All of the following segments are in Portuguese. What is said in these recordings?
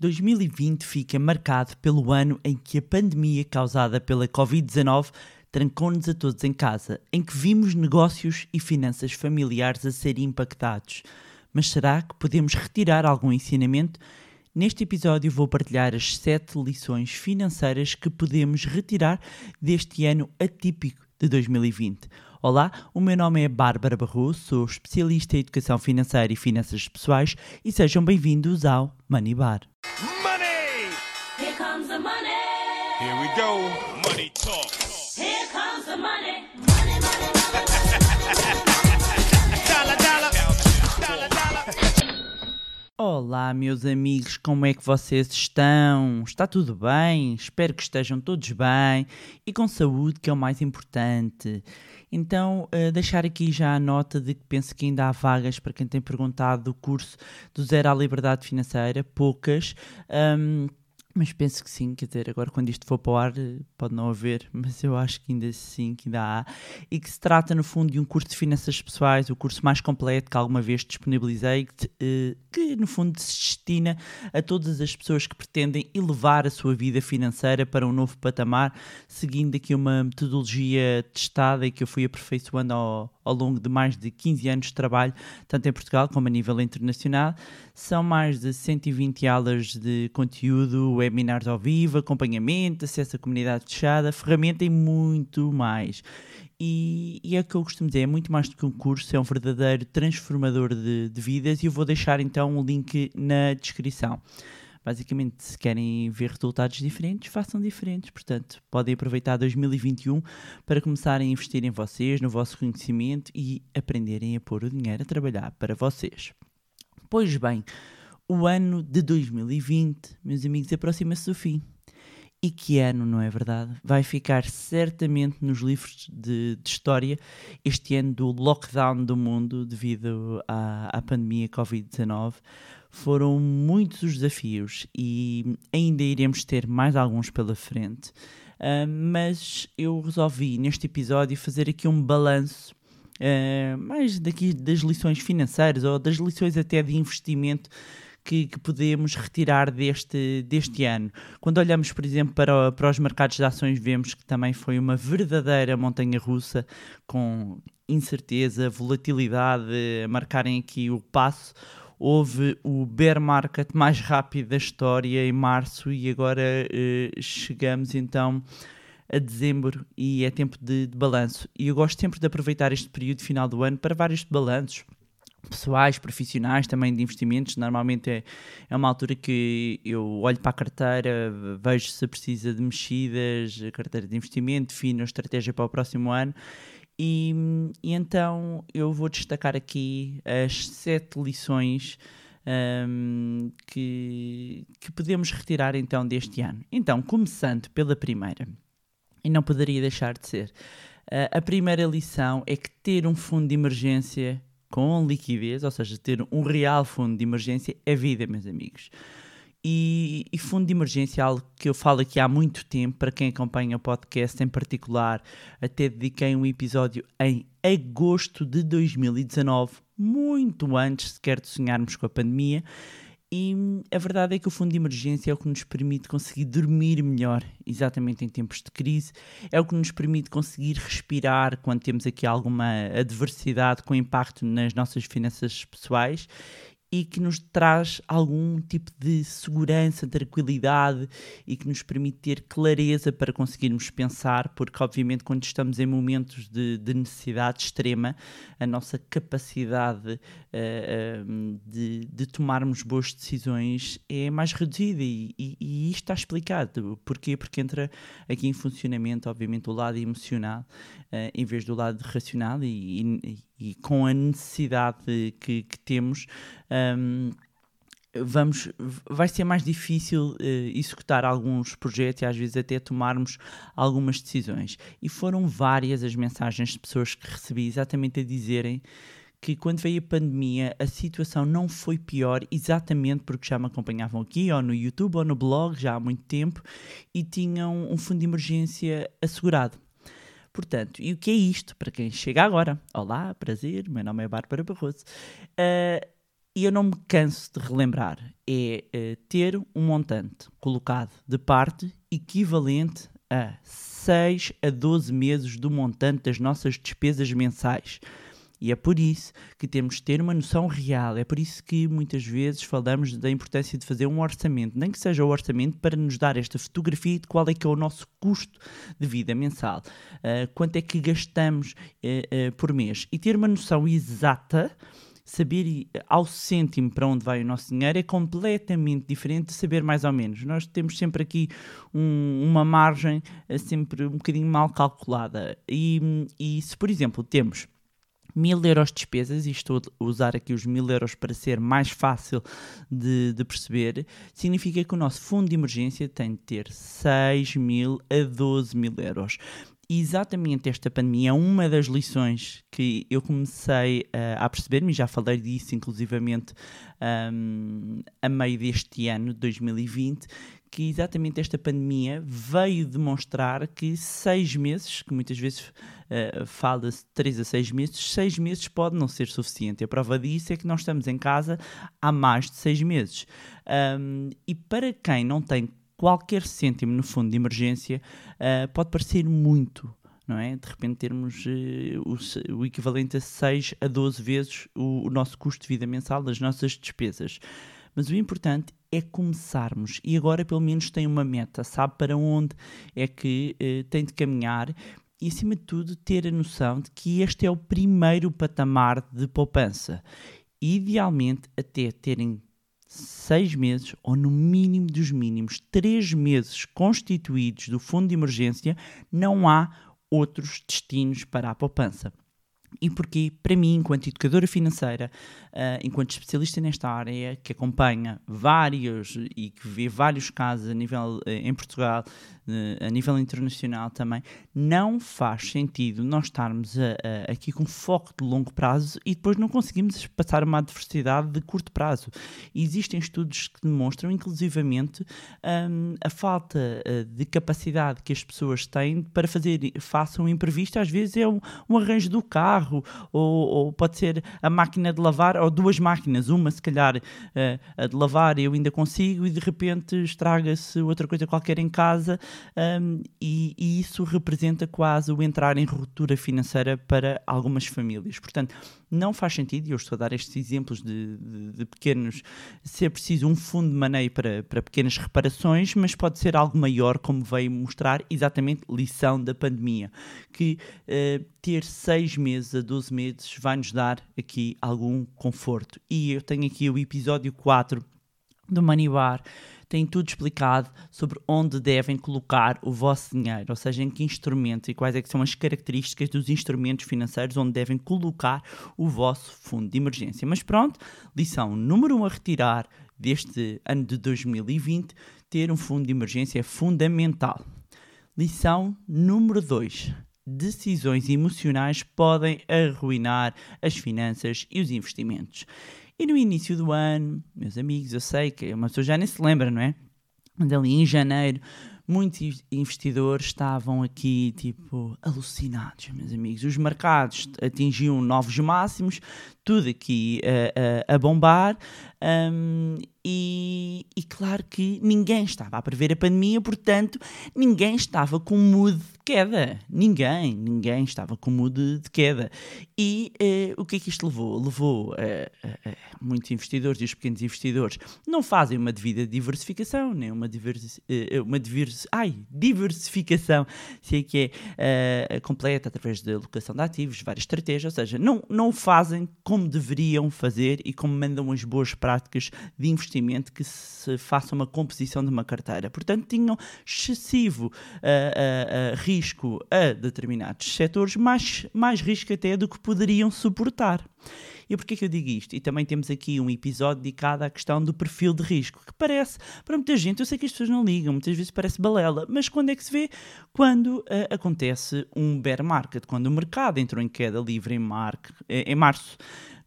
2020 fica marcado pelo ano em que a pandemia causada pela Covid-19 trancou-nos a todos em casa, em que vimos negócios e finanças familiares a serem impactados. Mas será que podemos retirar algum ensinamento? Neste episódio vou partilhar as 7 lições financeiras que podemos retirar deste ano atípico de 2020. Olá, o meu nome é Bárbara Barroso, sou especialista em educação financeira e finanças pessoais e sejam bem-vindos ao Money Bar. Money! Here comes the money. Here we go. Money talk. Olá, meus amigos, como é que vocês estão? Está tudo bem? Espero que estejam todos bem e com saúde, que é o mais importante. Então, eh, deixar aqui já a nota de que penso que ainda há vagas para quem tem perguntado do curso do Zero à Liberdade Financeira, poucas. Ahm, mas penso que sim, quer dizer, agora quando isto for para o ar eh, pode não haver, mas eu acho que ainda sim, que ainda há. E que se trata no fundo de um curso de finanças pessoais, o curso mais completo que alguma vez disponibilizei, que, eh, que no fundo se destina a todas as pessoas que pretendem elevar a sua vida financeira para um novo patamar, seguindo aqui uma metodologia testada e que eu fui aperfeiçoando ao, ao longo de mais de 15 anos de trabalho, tanto em Portugal como a nível internacional. São mais de 120 aulas de conteúdo, webinars ao vivo, acompanhamento, acesso à comunidade fechada, ferramenta e muito mais. E, e é o que eu costumo dizer, é muito mais do que um curso, é um verdadeiro transformador de, de vidas e eu vou deixar então o link na descrição. Basicamente, se querem ver resultados diferentes, façam diferentes. Portanto, podem aproveitar 2021 para começarem a investir em vocês, no vosso conhecimento e aprenderem a pôr o dinheiro a trabalhar para vocês. Pois bem, o ano de 2020, meus amigos, aproxima-se do fim. E que ano, não é verdade? Vai ficar certamente nos livros de, de história este ano do lockdown do mundo devido à, à pandemia Covid-19. Foram muitos os desafios e ainda iremos ter mais alguns pela frente. Ah, mas eu resolvi neste episódio fazer aqui um balanço Uh, mais daqui das lições financeiras ou das lições até de investimento que, que podemos retirar deste, deste ano. Quando olhamos, por exemplo, para, para os mercados de ações, vemos que também foi uma verdadeira montanha russa com incerteza, volatilidade a marcarem aqui o passo. Houve o bear market mais rápido da história em março e agora eh, chegamos então a dezembro e é tempo de, de balanço. E eu gosto sempre de aproveitar este período final do ano para vários balanços pessoais, profissionais, também de investimentos. Normalmente é, é uma altura que eu olho para a carteira, vejo se precisa de mexidas, carteira de investimento, defino a estratégia para o próximo ano. E, e então eu vou destacar aqui as sete lições hum, que, que podemos retirar então deste ano. Então, começando pela primeira e não poderia deixar de ser. A primeira lição é que ter um fundo de emergência com liquidez, ou seja, ter um real fundo de emergência, é vida, meus amigos. E, e, fundo de emergência é algo que eu falo aqui há muito tempo, para quem acompanha o podcast em particular, até dediquei um episódio em agosto de 2019, muito antes sequer de sonharmos com a pandemia, e a verdade é que o fundo de emergência é o que nos permite conseguir dormir melhor, exatamente em tempos de crise, é o que nos permite conseguir respirar quando temos aqui alguma adversidade com impacto nas nossas finanças pessoais e que nos traz algum tipo de segurança, tranquilidade e que nos permite ter clareza para conseguirmos pensar, porque obviamente quando estamos em momentos de, de necessidade extrema, a nossa capacidade uh, de, de, tomarmos boas decisões é mais reduzida e, e, e, isto está explicado. Porquê? Porque entra aqui em funcionamento, obviamente, o lado emocional uh, em vez do lado racional e, e e com a necessidade que, que temos, um, vamos, vai ser mais difícil uh, executar alguns projetos e às vezes até tomarmos algumas decisões. E foram várias as mensagens de pessoas que recebi exatamente a dizerem que quando veio a pandemia a situação não foi pior, exatamente porque já me acompanhavam aqui, ou no YouTube, ou no blog, já há muito tempo, e tinham um fundo de emergência assegurado. Portanto, e o que é isto para quem chega agora? Olá, prazer, meu nome é Bárbara Barroso. Uh, e eu não me canso de relembrar, é eh, ter um montante colocado de parte equivalente a 6 a 12 meses do montante das nossas despesas mensais. E é por isso que temos de ter uma noção real. É por isso que muitas vezes falamos da importância de fazer um orçamento, nem que seja o orçamento para nos dar esta fotografia de qual é que é o nosso custo de vida mensal, uh, quanto é que gastamos uh, uh, por mês e ter uma noção exata saber ao cêntimo para onde vai o nosso dinheiro é completamente diferente de saber mais ou menos. Nós temos sempre aqui um, uma margem sempre um bocadinho mal calculada. E, e se, por exemplo, temos mil euros de despesas, e estou a usar aqui os mil euros para ser mais fácil de, de, perceber, significa que o nosso fundo de emergência tem de ter 6 mil a 12 mil euros. Exatamente esta pandemia é uma das lições que eu comecei uh, a perceber-me, já falei disso inclusivamente um, a meio deste ano, 2020, que exatamente esta pandemia veio demonstrar que seis meses, que muitas vezes uh, fala-se três a seis meses, seis meses pode não ser suficiente. A prova disso é que nós estamos em casa há mais de seis meses. Um, e para quem não tem qualquer cêntimo no fundo de emergência uh, pode parecer muito, não é? De repente termos uh, o, o, equivalente a 6 a 12 vezes o, o, nosso custo de vida mensal das nossas despesas. Mas o importante é começarmos e agora pelo menos tem uma meta, sabe para onde é que uh, tem de caminhar e acima de tudo ter a noção de que este é o primeiro patamar de poupança. Idealmente até terem seis meses, ou no mínimo dos mínimos, três meses constituídos do fundo de emergência, não há outros destinos para a poupança. E porquê? Para mim, enquanto educadora financeira, uh, enquanto especialista nesta área, que acompanha vários e que vê vários casos a nível uh, em Portugal, uh, a nível internacional também, não faz sentido nós estarmos aqui com foco de longo prazo e depois não conseguimos passar uma adversidade de curto prazo. Existem estudos que demonstram, inclusivamente, um, a falta de capacidade que as pessoas têm para fazer, façam um imprevisto, às vezes é um, um arranjo do carro, ou, ou, pode ser a máquina de lavar, ou duas máquinas, uma se calhar uh, a de lavar eu ainda consigo e de repente estraga-se outra coisa qualquer em casa um, e, e, isso representa quase o entrar em ruptura financeira para algumas famílias. Portanto, não faz sentido, e eu estou a dar estes exemplos de, de, de pequenos, ser preciso um fundo de maneio para, para pequenas reparações, mas pode ser algo maior, como veio mostrar exatamente lição da pandemia, que uh, ter seis meses a 12 meses vai nos dar aqui algum conforto. E eu tenho aqui o episódio 4 do Money Bar tem tudo explicado sobre onde devem colocar o vosso dinheiro, ou seja, em que instrumentos e quais é são as características dos instrumentos financeiros onde devem colocar o vosso fundo de emergência. Mas pronto, lição número 1 um a retirar deste ano de 2020, ter um fundo de emergência é fundamental. Lição número 2 decisões emocionais podem arruinar as finanças e os investimentos. E no início do ano, meus amigos, eu sei que uma pessoa já nem se lembra, não é? Mas ali em janeiro, muitos investidores estavam aqui, tipo, alucinados, meus amigos. Os mercados atingiam novos máximos, tudo aqui a, a, bombar. Um, e, e, claro que ninguém estava a prever a pandemia, portanto, ninguém estava com mood queda. Ninguém, ninguém estava com mood de queda. E uh, o que é que isto levou? Levou uh, muitos investidores e os pequenos investidores não fazem uma devida diversificação, nem uma, diversi uma diversi ai, diversificação, se é que é completa através da alocação de ativos, várias estratégias, ou seja, não, não fazem como deveriam fazer e como mandam as boas práticas de investimento que se faça uma composição de uma carteira. Portanto, tinham excessivo uh, uh, uh, risco a determinados setores, mais, mais risco até do que poderiam suportar. E porquê que eu digo isto? E também temos aqui um episódio dedicado à questão do perfil de risco, que parece, para muita gente, eu sei que as pessoas não ligam, muitas vezes parece balela, mas quando é que se vê? Quando uh, acontece um bear market, quando o mercado entrou em queda livre em, mar, em março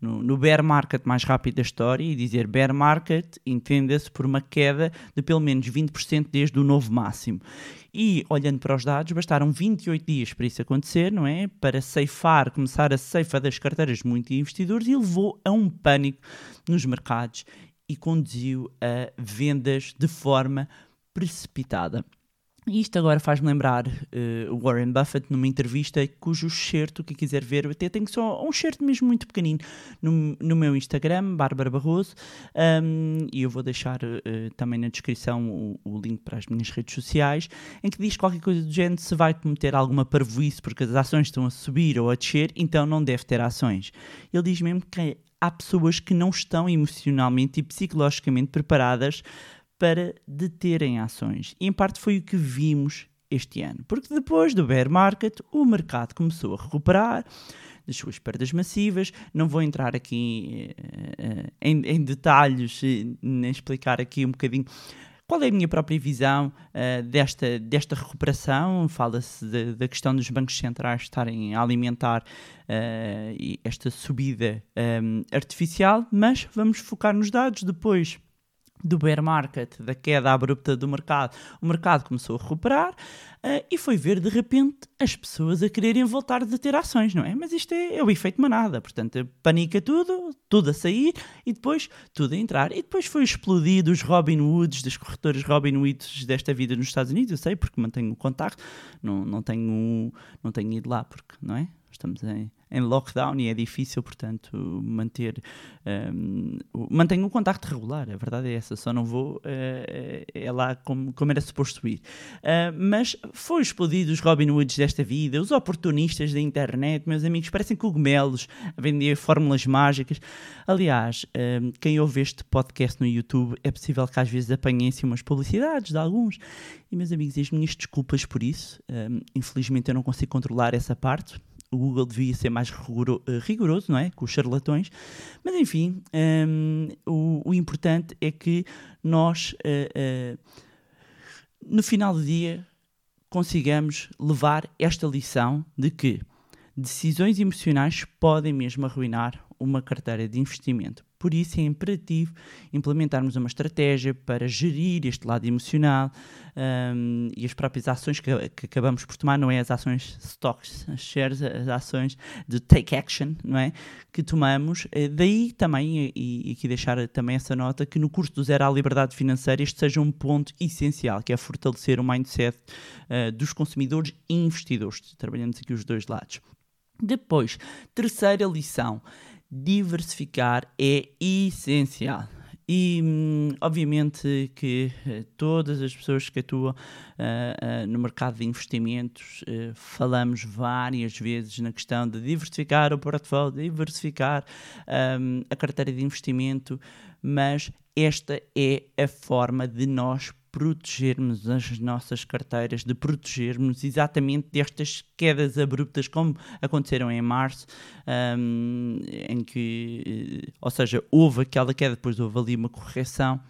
no, no bear market mais rápido da história e dizer bear market entenda-se por uma queda de pelo menos 20% desde o novo máximo. E olhando para os dados, bastaram 28 dias para isso acontecer, não é? Para ceifar, começar a ceifa das carteiras de muitos investidores e levou a um pânico nos mercados e conduziu a vendas de forma precipitada. E Isto agora faz-me lembrar uh, o Warren Buffett numa entrevista cujo certo, quem quiser ver, eu até tenho só um certo mesmo muito pequenino no, no meu Instagram, Bárbara Barroso, um, e eu vou deixar uh, também na descrição o, o, link para as minhas redes sociais, em que diz qualquer coisa do género, se vai cometer alguma parvoíce porque as ações estão a subir ou a descer, então não deve ter ações. Ele diz mesmo que há pessoas que não estão emocionalmente e psicologicamente preparadas para deterem ações. E em parte foi o que vimos este ano, porque depois do bear market o mercado começou a recuperar das suas perdas massivas. Não vou entrar aqui uh, em, em, detalhes, nem explicar aqui um bocadinho qual é a minha própria visão uh, desta, desta recuperação. Fala-se da questão dos bancos centrais estarem a alimentar uh, esta subida um, artificial, mas vamos focar nos dados depois do bear market, da queda abrupta do mercado, o mercado começou a recuperar uh, e foi ver de repente as pessoas a quererem voltar a ter ações, não é? Mas isto é, é o efeito manada, portanto, panica tudo, tudo a sair e depois tudo a entrar. E depois foi explodido os Robin Hoods, das corretoras Robin Hoods desta vida nos Estados Unidos, eu sei porque mantenho o contacto, não, não, tenho, não tenho ido lá porque, não é? Estamos em em lockdown e é difícil, portanto, manter. Um, mantenho um contacto regular, a verdade é essa, só não vou uh, é lá como, como era suposto ir. Uh, mas foi explodido os Robin Hoods desta vida, os oportunistas da internet, meus amigos, parecem cogumelos a vender fórmulas mágicas. Aliás, um, quem ouve este podcast no YouTube, é possível que às vezes apanhem-se umas publicidades de alguns. E, meus amigos, as minhas desculpas por isso. Um, infelizmente, eu não consigo controlar essa parte o Google devia ser mais eh, rigoroso, não é? Com os charlatões. Mas enfim, um, o, o, importante é que nós, uh, uh, no final do dia, consigamos levar esta lição de que decisões emocionais podem mesmo arruinar uma carteira de investimento. Por isso é imperativo implementarmos uma estratégia para gerir este lado emocional um, e as próprias ações que, que, acabamos por tomar, não é as ações stocks, as shares, as ações de take action, não é? Que tomamos. Eh, daí também, e, aqui deixar também essa nota, que no curso do Zero à Liberdade Financeira este seja um ponto essencial, que é fortalecer o mindset uh, dos consumidores e investidores. Trabalhamos aqui os dois lados. Depois, terceira lição diversificar é essencial. E hum, obviamente que uh, todas as pessoas que atuam uh, uh, no mercado de investimentos falamos várias vezes na questão de diversificar o portfólio, diversificar um, a carteira de investimento, mas esta é a forma de nós protegermos as nossas carteiras, de protegermos exatamente destas quedas abruptas como aconteceram em março, um, em que, ou seja, houve aquela queda, depois houve ali uma correção.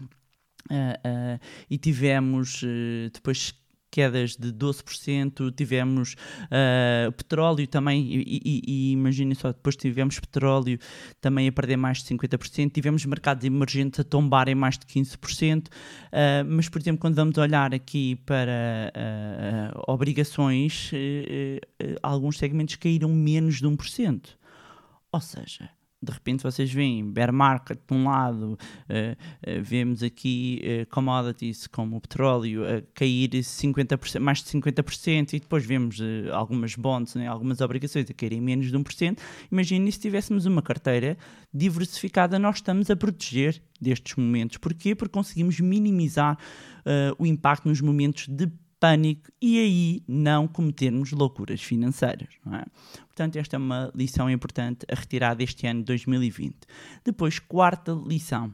Uh, uh, e tivemos uh, depois quedas de 12%, tivemos uh, petróleo também, e, e, e imaginem só, depois tivemos petróleo também a perder mais de 50%, tivemos mercados emergentes a tombarem mais de 15%, uh, ah, mas, por exemplo, quando vamos olhar aqui para uh, obrigações, alguns segmentos caíram menos de 1%. Ou seja, de repente vocês veem bear market de um lado, uh, uh, vemos aqui uh, commodities como o petróleo a cair 50%, mais de 50% e depois vemos algumas bonds, né, algumas obrigações a caírem menos de 1%. Imagine se tivéssemos uma carteira diversificada, nós estamos a proteger destes momentos. Porquê? Porque conseguimos minimizar o impacto nos momentos de pânico e aí não cometermos loucuras financeiras. É? Portanto, esta é uma lição importante a retirar deste ano de 2020. Depois, quarta lição.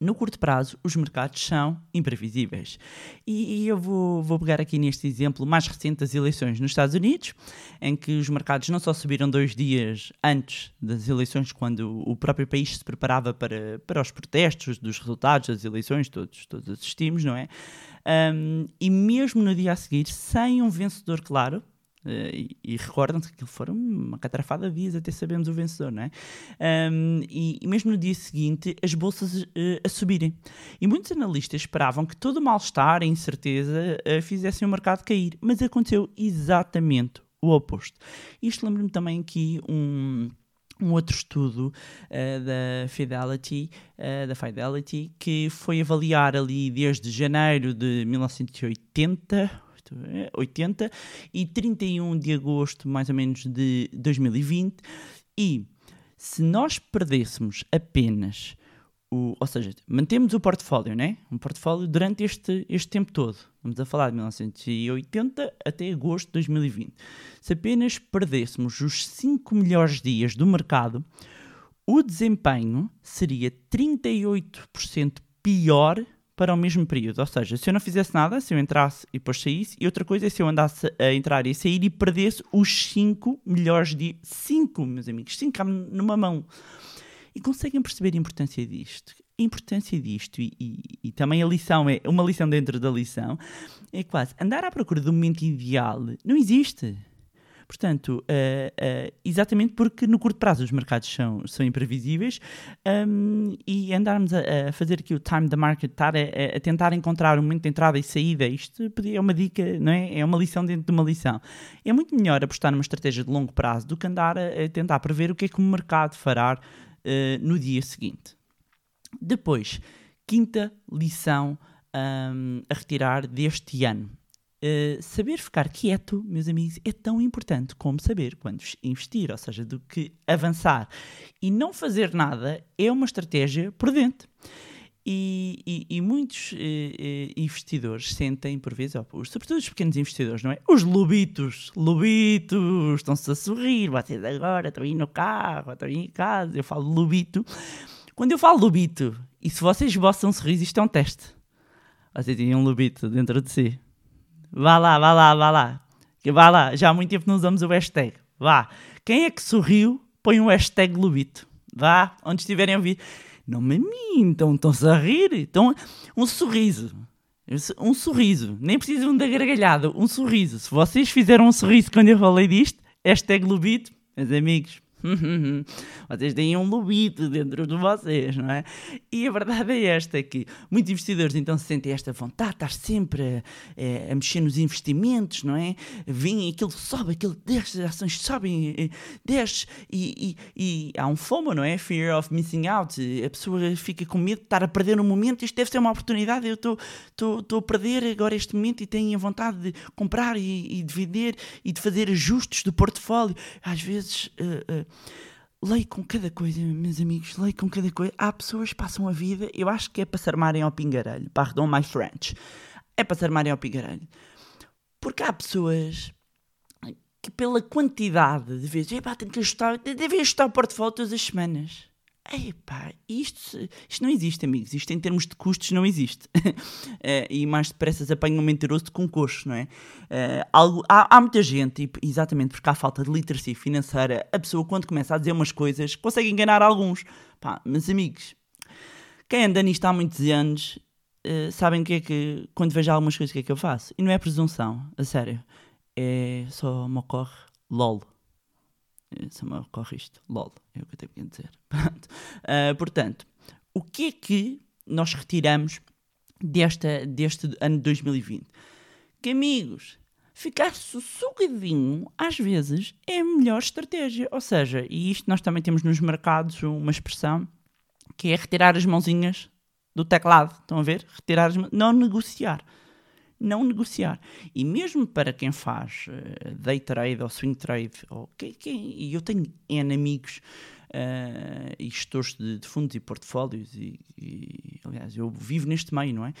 No curto prazo, os mercados são imprevisíveis. E, e eu vou, vou, pegar aqui neste exemplo mais recente das eleições nos Estados Unidos, em que os mercados não só subiram dois dias antes das eleições, quando o próprio país se preparava para, para os protestos dos resultados das eleições, todos, todos assistimos, não é? Um, e mesmo no dia a seguir, sem um vencedor claro, Eh, e, e recordam-se que aquilo foram uma catrafada de dias até sabermos o vencedor, não é? Ahm, e, e mesmo no dia seguinte, as bolsas eh, a subirem. E muitos analistas esperavam que todo o mal-estar e incerteza eh, fizessem o mercado cair, mas aconteceu exatamente o oposto. Isto lembra-me também aqui um um outro estudo eh, da Fidelity, eh, da Fidelity, que foi avaliar ali desde janeiro de 1980 80 e 31 de agosto, mais ou menos, de 2020. E se nós perdêssemos apenas o, ou seja, mantemos o portfólio, né? Um portfólio durante este, este tempo todo. Vamos a falar de 1980 até agosto de 2020. Se apenas perdêssemos os 5 melhores dias do mercado, o desempenho seria 38% pior para o mesmo período. Ou seja, se eu não fizesse nada, se eu entrasse e depois saísse, e outra coisa é se eu andasse a entrar e sair e perdesse os 5 melhores dias. 5, meus amigos, 5 numa mão. E conseguem perceber a importância disto? A importância disto, e, e, e, também a lição é uma lição dentro da lição, é quase andar à procura do momento ideal não existe. Portanto, uh, uh, exatamente porque no curto prazo os mercados são, são imprevisíveis um, e andarmos a, a, fazer aqui o time the market, estar a, a, tentar encontrar o momento de entrada e saída, isto é uma dica, não é? É uma lição dentro de uma lição. É muito melhor apostar numa estratégia de longo prazo do que andar a, tentar prever o que é que o mercado fará uh, no dia seguinte. Depois, quinta lição um, a retirar deste ano. Uh, saber ficar quieto, meus amigos, é tão importante como saber quando investir, ou seja, do que avançar. E não fazer nada é uma estratégia prudente. E, e, e muitos eh, investidores sentem, por vezes, sobretudo os pequenos investidores, não é? Os lobitos, lobitos, estão-se a sorrir, vocês agora estão aí no carro, estão aí em casa, eu falo lobito. Quando eu falo lobito, e se vocês boçam um sorriso, isto é um teste. Vocês têm um lobito dentro de si. Vá lá, vá lá, vá lá. Vá lá, já há muito tempo não usamos o hashtag. Vá. Quem é que sorriu, põe um hashtag lobito. Vá, onde estiverem a ouvir. Não me mintam, estão-se a rir. Então, um sorriso. Um sorriso. Nem precisam da gargalhada. Um sorriso. Se vocês fizeram um sorriso quando eu falei disto, hashtag Lubito, meus amigos, vocês têm um lobito dentro de vocês, não é? E a verdade é esta, que muitos investidores então se sentem esta vontade, estar sempre a, a, a mexer nos investimentos, não é? Vêm aquilo sobe, aquilo desce, as ações sobem, desce e, e, e, há um FOMO, não é? Fear of missing out. A pessoa fica com medo de estar a perder um momento, isto deve ser uma oportunidade, eu estou a perder agora este momento e tenho a vontade de comprar e, e de vender e de fazer ajustes do portfólio. Às vezes... Uh, uh, leio com cada coisa, meus amigos, leio com cada coisa. Há pessoas que passam a vida, eu acho que é para se armarem ao pingarelho. Pardon my French. É para se armarem ao pingarelho. Porque há pessoas que, pela quantidade de vezes, tenho que ajustar, devem ajustar o portfólio todas as semanas. Epá, isto, isto não existe, amigos. Isto em termos de custos não existe. uh, e mais depressa se apanha um mentiroso com coxo, não é? Uh, algo, há, há, muita gente, exatamente porque há falta de literacia financeira, a pessoa quando começa a dizer umas coisas consegue enganar alguns. Pá, mas amigos, quem anda nisto há muitos anos uh, sabem que é que, quando vejo algumas coisas, o que é que eu faço? E não é presunção, a sério. É só me ocorre LOL se me ocorre isto. LOL, é o que eu tenho que dizer. Uh, portanto, o que é que nós retiramos desta, deste ano de 2020? Que, amigos, ficar sossegadinho, às vezes, é a melhor estratégia. Ou seja, e isto nós também temos nos mercados uma expressão que é retirar as mãozinhas do teclado. Estão a ver? Retirar as Não negociar não negociar. E mesmo para quem faz uh, day trade ou swing trade, ou quem, quem, eu tenho N amigos uh, e gestores de, de, fundos e portfólios, e, e, aliás, eu vivo neste meio, não é?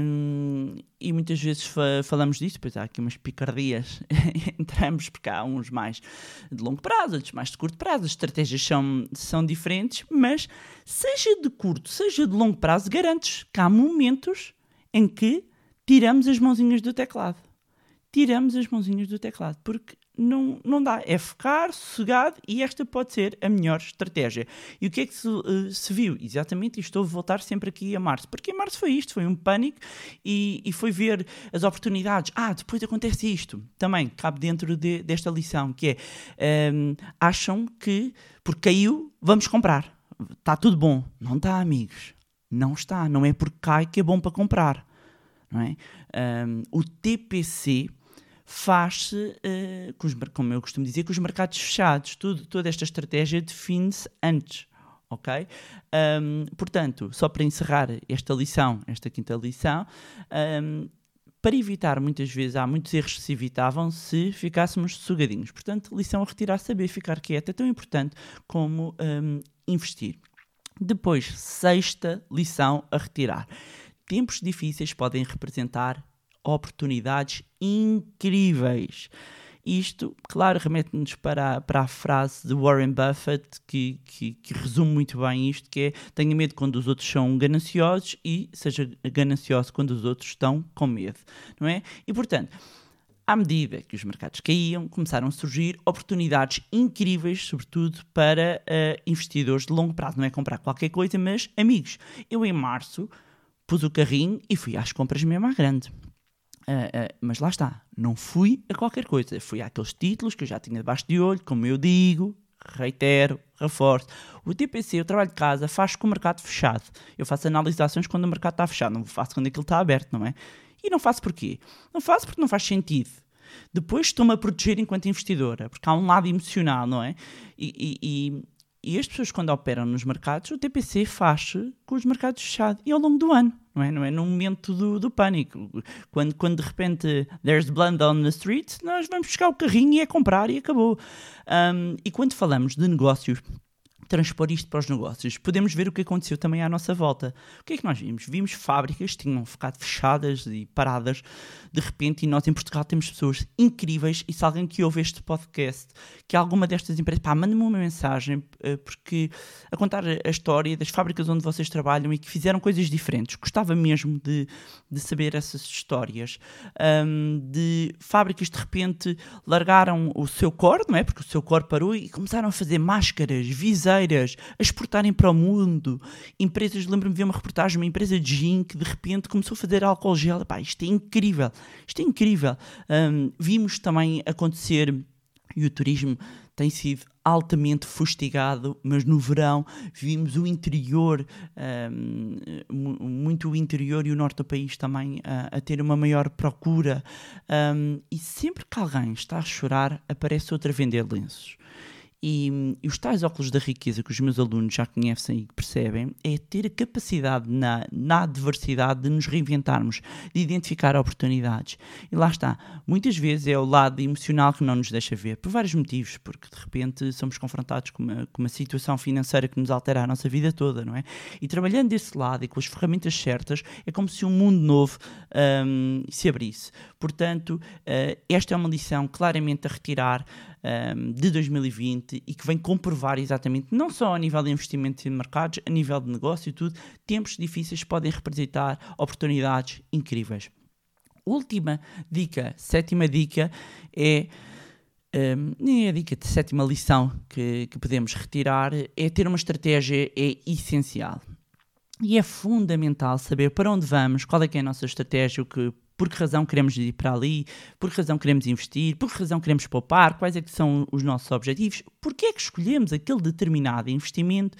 Um, e muitas vezes fa falamos disso, pois há aqui umas picardias entre ambos, porque há uns mais de longo prazo, outros mais de curto prazo, as estratégias são, são diferentes, mas seja de curto, seja de longo prazo, garantes que há momentos em que tiramos as mãozinhas do teclado. Tiramos as mãozinhas do teclado, porque não, não dá. É ficar sossegado e esta pode ser a melhor estratégia. E o que é que se, eh, se viu? Exatamente, e estou a voltar sempre aqui a março. Porque em março foi isto, foi um pânico e, e foi ver as oportunidades. Ah, depois acontece isto. Também cabe dentro de- desta lição, que é, hum, acham que porque caiu, vamos comprar. Está tudo bom. Não está, amigos. Não está. Não é porque cai que é bom para comprar. É? Hum, o TPC faz-se, eh, com os como eu costumo dizer, com os mercados fechados. Tudo, toda esta estratégia define-se antes. Ok? Hum, portanto, só para encerrar esta lição, esta quinta lição, hum, para evitar, muitas vezes, há muitos erros que se evitavam se ficássemos sossegadinhos. Portanto, lição a retirar, saber ficar quieto é tão importante como investir. Depois, sexta lição a retirar. Tempos difíceis podem representar oportunidades incríveis. Isto, claro, remete-nos para, para a frase de Warren Buffett que, que, que resume muito bem isto, que é tenha medo quando os outros são gananciosos e seja ganancioso quando os outros estão com medo, não é? E, portanto, à medida que os mercados caíam, começaram a surgir oportunidades incríveis, sobretudo para eh, investidores de longo prazo. Não é comprar qualquer coisa, mas amigos, eu em março pus o carrinho e fui às compras mesmo à grande. Ah, ah, mas lá está, não fui a qualquer coisa, fui àqueles títulos que eu já tinha debaixo de olho, como eu digo, reitero, reforço. O TPC, o trabalho de casa, faz com o mercado fechado. Eu faço análise de ações quando o mercado está fechado, não faço quando aquilo está aberto, não é? E não faço porquê? Não faço porque não faz sentido. Depois estou-me a proteger enquanto investidora, porque há um lado emocional, não é? E, e, e, as pessoas, quando operam nos mercados, o TPC faz com os mercados fechados e ao longo do ano, não é? Não é no momento do, do pânico. Quando, quando de repente there's blood on the street, nós vamos buscar o carrinho e é comprar e acabou. Um, e quando falamos de negócios, transpor isto para os negócios, podemos ver o que aconteceu também à nossa volta. O que é que nós vimos? Vimos fábricas que tinham ficado fechadas e paradas de repente, e nós em Portugal temos pessoas incríveis. E se alguém que ouve este podcast, que alguma destas empresas, pá, manda-me uma mensagem, eh, porque a contar a história das fábricas onde vocês trabalham e que fizeram coisas diferentes. Gostava mesmo de, de saber essas histórias. Ahm, de fábricas de repente largaram o seu core, não é? Porque o seu core parou e começaram a fazer máscaras, a exportarem para o mundo. Empresas, lembro-me de ver uma reportagem, uma empresa de gin que de repente começou a fazer álcool gel. Pá, isto é incrível, isto é incrível. Ahm, vimos também acontecer e o turismo tem sido altamente fustigado, mas no verão vimos o interior, mu- muito o interior e o norte do país também a, a ter uma maior procura. Ahm, e sempre que alguém está a chorar, aparece outra a vender lenços. E, e os tais óculos da riqueza que os meus alunos já conhecem e percebem é ter a capacidade na, na adversidade de nos reinventarmos, de identificar oportunidades. E lá está. Muitas vezes é o lado emocional que não nos deixa ver, por vários motivos, porque de repente somos confrontados com uma, com uma situação financeira que nos altera a nossa vida toda, não é? E trabalhando desse lado e com as ferramentas certas, é como se um mundo novo hum, se abrisse. Portanto, eh, esta é uma lição claramente a retirar hum, de 2020 e que vem comprovar exatamente, não só a nível de investimento em mercados, a nível de negócio e tudo, tempos difíceis podem representar oportunidades incríveis. Última dica, sétima dica é. nem é a dica de sétima lição que, que podemos retirar, é ter uma estratégia é essencial. E é fundamental saber para onde vamos, qual é é a nossa estratégia, o que, por que razão queremos ir para ali, por que razão queremos investir, por que razão queremos poupar, quais é que são os nossos objetivos, porque é que escolhemos aquele determinado investimento.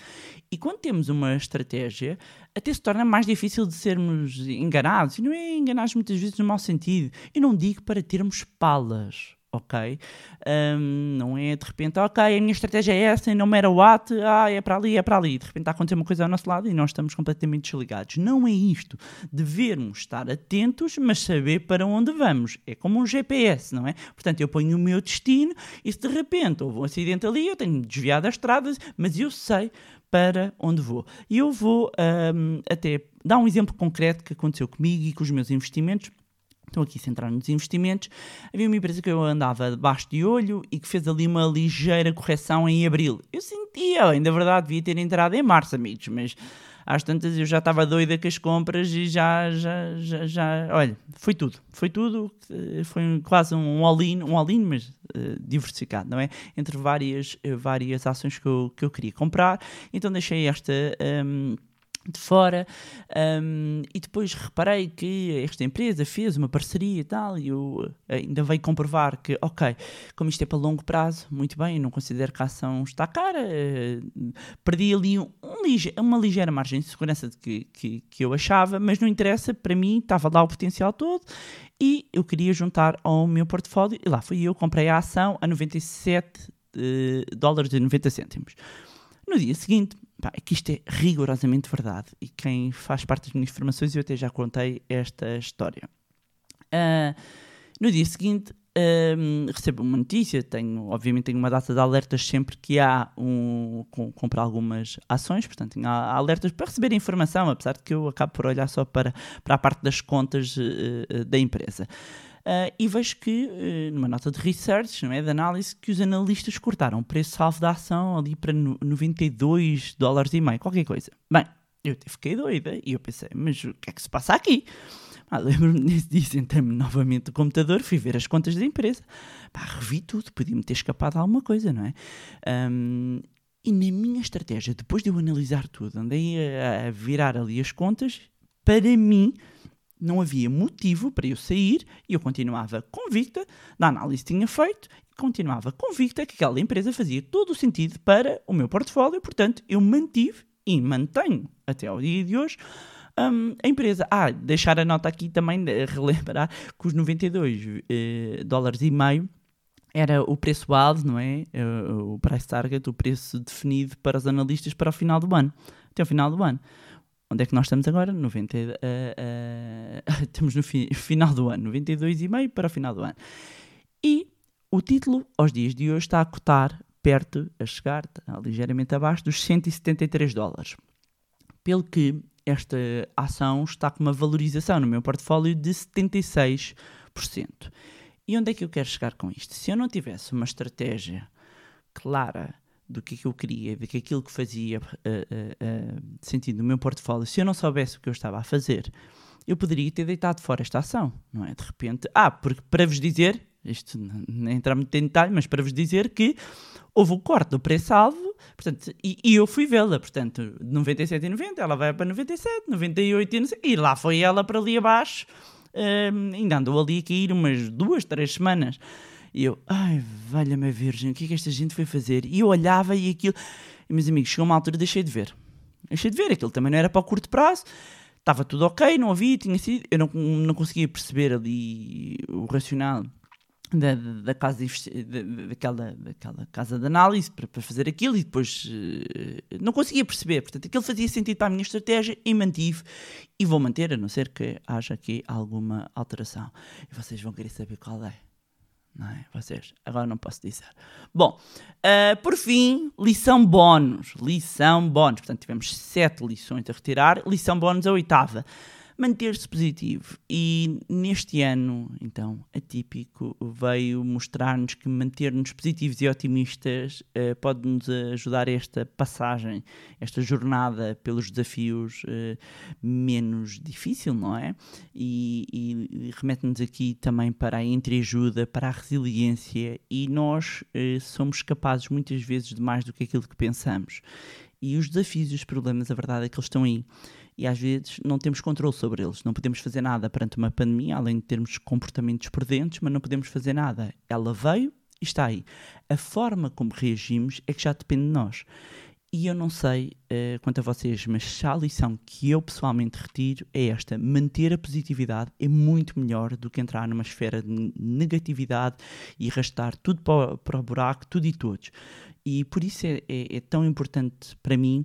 E quando temos uma estratégia, até se torna mais difícil de sermos enganados, e não é enganados muitas vezes no mau sentido, eu não digo para termos palas, ok? Hum, não é de repente, ok, a minha estratégia é essa e não era o at, ah, é para ali, é para ali. De repente está a acontecer uma coisa ao nosso lado e nós estamos completamente desligados. Não é isto. Devemos estar atentos, mas saber para onde vamos. É como um GPS, não é? Portanto, eu ponho o meu destino e se de repente houve um acidente ali, eu tenho de desviar das estradas, mas eu sei para onde vou. E eu vou hum, até dar um exemplo concreto que aconteceu comigo e com os meus investimentos. Estou aqui centrado nos investimentos. Havia uma empresa que eu andava debaixo de olho e que fez ali uma ligeira correção em abril. Eu sentia, ainda verdade, devia ter entrado em março, amigos, mas Às tantas eu já estava doida com as compras e já, já, já, já olha, foi tudo, foi tudo, eh, foi um- quase um all-in, um all-in, mas eh, diversificado, não é? Entre várias, eh, várias ações que eu, que eu queria comprar, então deixei esta ehm, de fora ehm, e depois reparei que esta empresa fez uma parceria e tal e eu eh, ainda veio comprovar que, ok, como isto é para longo prazo, muito bem, não considero que a ação está cara, eh, perdi ali um, um uma ligeira margem de segurança que, que, que eu achava, mas não interessa, para mim estava lá o potencial todo e eu queria juntar ao meu portfólio e lá fui eu, comprei a ação a 97 eh, dólares e 90 cêntimos. No dia seguinte, pá, é que isto é rigorosamente verdade e quem faz parte das minhas formações eu até já contei esta história. Ah, no dia seguinte, hum, recebo uma notícia, tenho, obviamente tenho uma data de alertas sempre que há um, com, comprar algumas ações, portanto tenho alertas para receber informação, apesar de que eu acabo por olhar só para, para a parte das contas eh, da empresa. Ah, e vejo que, eh, numa nota de research, não é, de análise, que os analistas cortaram o preço-alvo da ação ali para no- 92 dólares e meio, qualquer coisa. Bem, eu fiquei doida e eu pensei, mas o que é que se passa aqui? Ah, Lembro-me nesse dia, sentei-me novamente no computador, fui ver as contas da empresa. Pá, revi tudo, podia-me ter escapado alguma coisa, não é? Ahm, e na minha estratégia, depois de eu analisar tudo, andei a, a virar ali as contas, para mim não havia motivo para eu sair e eu continuava convicta da análise que tinha feito continuava convicta que aquela empresa fazia todo o sentido para o meu portfólio, portanto eu mantive e mantenho até ao dia de hoje hum, a empresa. Ah, deixar a nota aqui também, relembrar que os 92 eh, dólares e meio era o preço base, não é? Eh, O price target, o preço definido para os analistas para o final do ano, até o final do ano. Onde é que nós estamos agora? 90, e- eh, eh, estamos no fi- final do ano, 92,5 para o final do ano. E o título, aos dias de hoje, está a cotar perto, a chegar ligeiramente abaixo dos 173 dólares. Pelo que esta ação está com uma valorização no meu portfólio de 76%. E onde é que eu quero chegar com isto? Se eu não tivesse uma estratégia clara do que é que eu queria, de que aquilo que fazia eh, eh, eh, sentido no meu portfólio, se eu não soubesse o que eu estava a fazer, eu poderia ter deitado fora esta ação, não é? De repente, ah, porque para vos dizer, isto nem entrar muito em detalhe, mas para vos dizer que houve o corte do preço-alvo, portanto, e, e eu fui vê-la, portanto, de 97,90, ela vai para 97, 98 e não sei, e lá foi ela para ali abaixo, hum, ainda andou ali a cair umas duas, três semanas. E eu, ai, valha-me a virgem, o que é que esta gente foi fazer? E eu olhava e aquilo, e meus amigos, chegou uma altura, deixei de ver. Deixei de ver, aquilo também não era para o curto prazo, estava tudo ok, não havia, tinha sido, eu não, não conseguia perceber ali o racional da, da, casa da- daquela, daquela casa de análise para, para fazer aquilo e depois eh, não conseguia perceber. Portanto, aquilo fazia sentido para a minha estratégia e mantive e vou manter, a não ser que haja aqui alguma alteração. E vocês vão querer saber qual é. Não é? Vocês, agora não posso dizer. Bom, ah, por fim, lição bónus. Lição bónus. Portanto, tivemos sete lições a retirar. Lição bónus, a oitava. Manter-se positivo. E neste ano, então, atípico, veio mostrar-nos que manter-nos positivos e otimistas eh, pode-nos ajudar a esta passagem, esta jornada pelos desafios eh, menos difícil, não é? E, e- e remete-nos aqui também para a entreajuda, para a resiliência e nós eh, somos capazes muitas vezes de mais do que aquilo que pensamos. E os desafios e os problemas, a verdade é que eles estão aí. E às vezes não temos controle sobre eles. Não podemos fazer nada perante uma pandemia, além de termos comportamentos prudentes, mas não podemos fazer nada. Ela veio e está aí. A forma como reagimos é que já depende de nós. E eu não sei eh, quanto a vocês, mas se a lição que eu pessoalmente retiro é esta: manter a positividade é muito melhor do que entrar numa esfera de negatividade e arrastar tudo para, o- para o buraco, tudo e todos. E por isso é, é- é tão importante para mim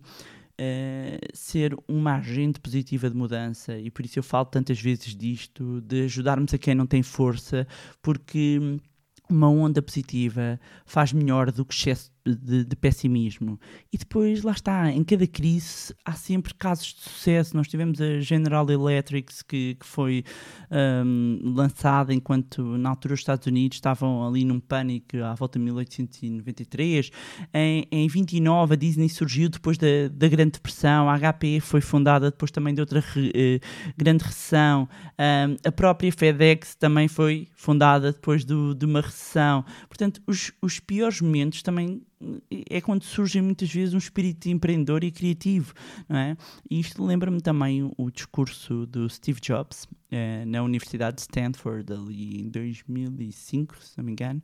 eh, ser uma agente positiva de mudança, e por isso eu falo tantas vezes disto, de ajudarmos a quem não tem força, porque uma onda positiva faz melhor do que excesso, de, de pessimismo. E depois, lá está, em cada crise há sempre casos de sucesso. Nós tivemos a General Electric, que, que foi um, lançada enquanto na altura os Estados Unidos estavam ali num pânico à volta de 1893. Em, em 29 a Disney surgiu depois da, da Grande Depressão, a HP foi fundada depois também de outra re, eh, grande recessão, um, a própria FedEx também foi fundada depois do, de uma recessão. Portanto, os, os piores momentos também é quando surge muitas vezes um espírito empreendedor e criativo, não é? E isto lembra-me também o, discurso do Steve Jobs eh, na Universidade de Stanford, ali em 2005, se não me engano,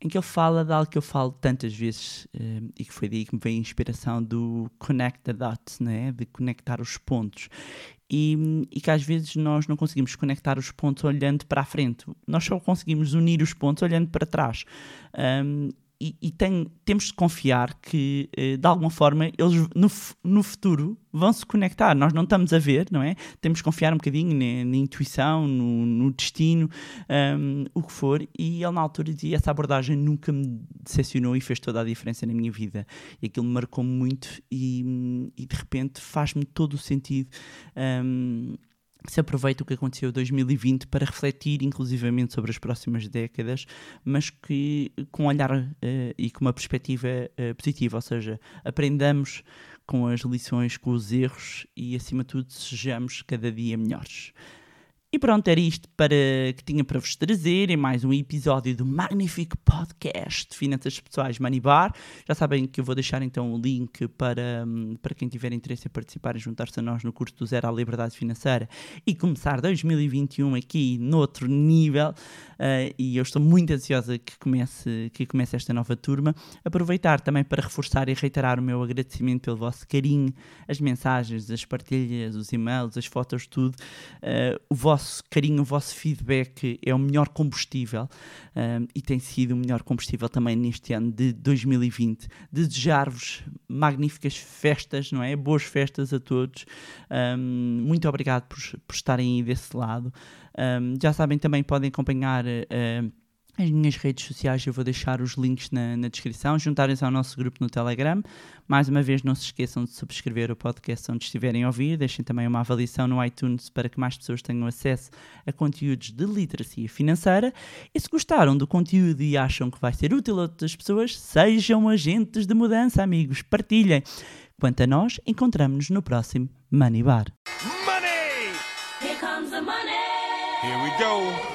em que ele fala de algo que eu falo tantas vezes eh, e que foi daí que me veio a inspiração do connect the dots, né? de conectar os pontos. E, e, que às vezes nós não conseguimos conectar os pontos olhando para a frente, nós só conseguimos unir os pontos olhando para trás. Um, e, tem, temos de confiar que, eh, de alguma forma, eles no, no futuro vão se conectar. Nós não estamos a ver, não é? Temos de confiar um bocadinho na, na intuição, no, no destino, um, o que for. E ele, na altura, dizia: essa abordagem nunca me decepcionou e fez toda a diferença na minha vida. E aquilo me marcou muito e, e de repente faz-me todo o sentido. Um, se aproveita o que aconteceu em 2020 para refletir inclusivamente sobre as próximas décadas, mas que com um olhar uh, e com uma perspectiva uh, positiva, ou seja, aprendamos com as lições, com os erros e acima de tudo sejamos cada dia melhores. E pronto, era isto para, que tinha para vos trazer em mais um episódio do magnífico podcast de Finanças Pessoais Money Bar. Já sabem que eu vou deixar então o link para, hum, para quem tiver interesse em participar e juntar-se a nós no curso do Zero à Liberdade Financeira e começar 2021 aqui noutro nível. Uh, e eu estou muito ansiosa que comece, que comece esta nova turma. Aproveitar também para reforçar e reiterar o meu agradecimento pelo vosso carinho, as mensagens, as partilhas, os e-mails, as fotos, tudo. Uh, o vosso vosso carinho, o vosso feedback é o melhor combustível um, e tem sido o melhor combustível também neste ano de 2020. Desejar-vos magníficas festas, não é? Boas festas a todos. Um, muito obrigado por, por estarem aí desse lado. Um, já sabem, também podem acompanhar. Uh, as minhas redes sociais eu vou deixar os links na, na descrição, juntarem-se ao nosso grupo no Telegram. Mais uma vez, não se esqueçam de subscrever o podcast onde estiverem a ouvir, deixem também uma avaliação no iTunes para que mais pessoas tenham acesso a conteúdos de literacia financeira. E se gostaram do conteúdo e acham que vai ser útil a outras pessoas, sejam agentes de mudança, amigos, partilhem. Quanto a nós, encontramos-nos no próximo Money Bar. Money! Here comes the money. Here we go.